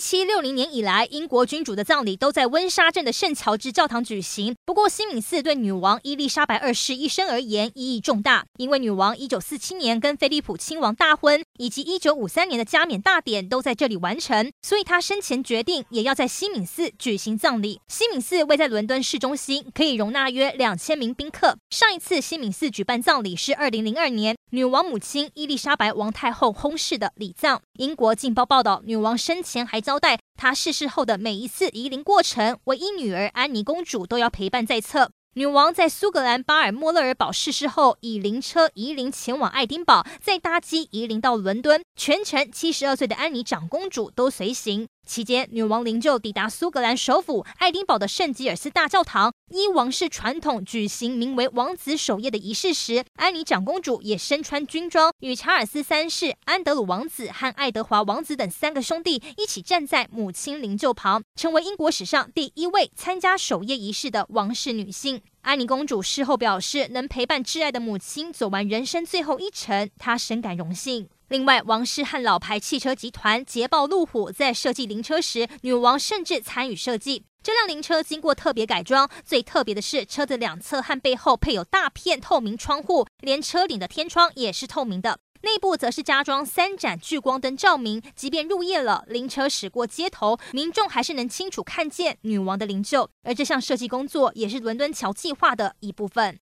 一七六零年以来，英国君主的葬礼都在温莎镇的圣乔治教堂举行。不过，西敏寺对女王伊丽莎白二世一生而言意义重大，因为女王一九四七年跟菲利普亲王大婚，以及一九五三年的加冕大典都在这里完成，所以她生前决定也要在西敏寺举行葬礼。西敏寺位在伦敦市中心，可以容纳约两千名宾客。上一次西敏寺举办葬礼是二零零二年，女王母亲伊丽莎白王太后薨逝的礼葬。英国《镜报》报道，女王生前还交代，他逝世后的每一次移灵过程，唯一女儿安妮公主都要陪伴在侧。女王在苏格兰巴尔莫勒尔堡逝世后，以灵车移灵前往爱丁堡，再搭机移灵到伦敦，全程七十二岁的安妮长公主都随行。期间，女王灵柩抵达苏格兰首府爱丁堡的圣吉尔斯大教堂，依王室传统举行名为“王子守夜”的仪式时，安妮长公主也身穿军装，与查尔斯三世、安德鲁王子和爱德华王子等三个兄弟一起站在母亲灵柩旁，成为英国史上第一位参加守夜仪式的王室女性。安妮公主事后表示，能陪伴挚爱的母亲走完人生最后一程，她深感荣幸。另外，王室和老牌汽车集团捷豹路虎在设计灵车时，女王甚至参与设计。这辆灵车经过特别改装，最特别的是车子两侧和背后配有大片透明窗户，连车顶的天窗也是透明的。内部则是加装三盏聚光灯照明，即便入夜了，灵车驶过街头，民众还是能清楚看见女王的灵柩。而这项设计工作也是伦敦桥计划的一部分。